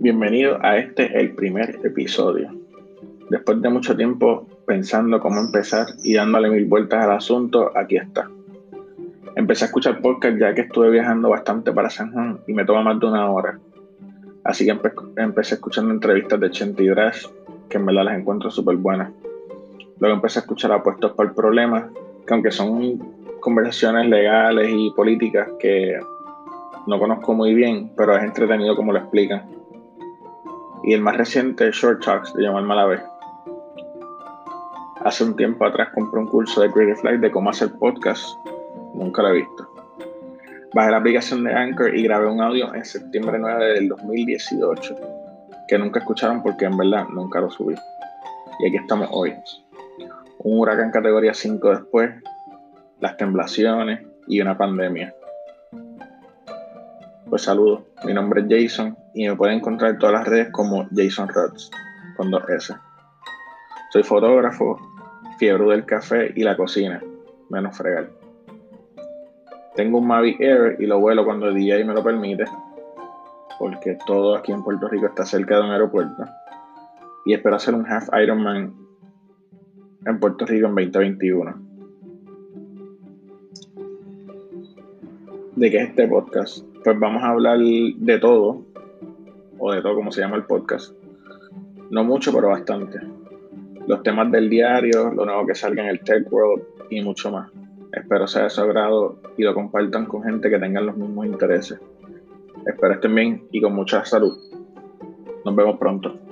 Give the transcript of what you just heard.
Bienvenido a este, el primer episodio. Después de mucho tiempo pensando cómo empezar y dándole mil vueltas al asunto, aquí está. Empecé a escuchar podcast ya que estuve viajando bastante para San Juan y me toma más de una hora. Así que empecé escuchando entrevistas de Chente y que en verdad las encuentro súper buenas. Luego empecé a escuchar apuestos por el problema, que aunque son conversaciones legales y políticas que no conozco muy bien, pero es entretenido como lo explican. Y el más reciente, Short Talks, de Jamal Malavé. Hace un tiempo atrás compré un curso de Creative Life de cómo hacer podcast. Nunca lo he visto. Bajé la aplicación de Anchor y grabé un audio en septiembre 9 del 2018, que nunca escucharon porque en verdad nunca lo subí. Y aquí estamos hoy. Un huracán categoría 5 después, las temblaciones y una pandemia. Pues saludos, mi nombre es Jason y me pueden encontrar en todas las redes como Jason Rods, con dos S. Soy fotógrafo, fiebre del café y la cocina, menos fregar. Tengo un Mavic Air y lo vuelo cuando el DJ me lo permite, porque todo aquí en Puerto Rico está cerca de un aeropuerto. Y espero hacer un Half Ironman en Puerto Rico en 2021. ¿De qué es este podcast? Pues vamos a hablar de todo, o de todo como se llama el podcast. No mucho, pero bastante. Los temas del diario, lo nuevo que salga en el Tech World y mucho más. Espero sea de su agrado y lo compartan con gente que tengan los mismos intereses. Espero estén bien y con mucha salud. Nos vemos pronto.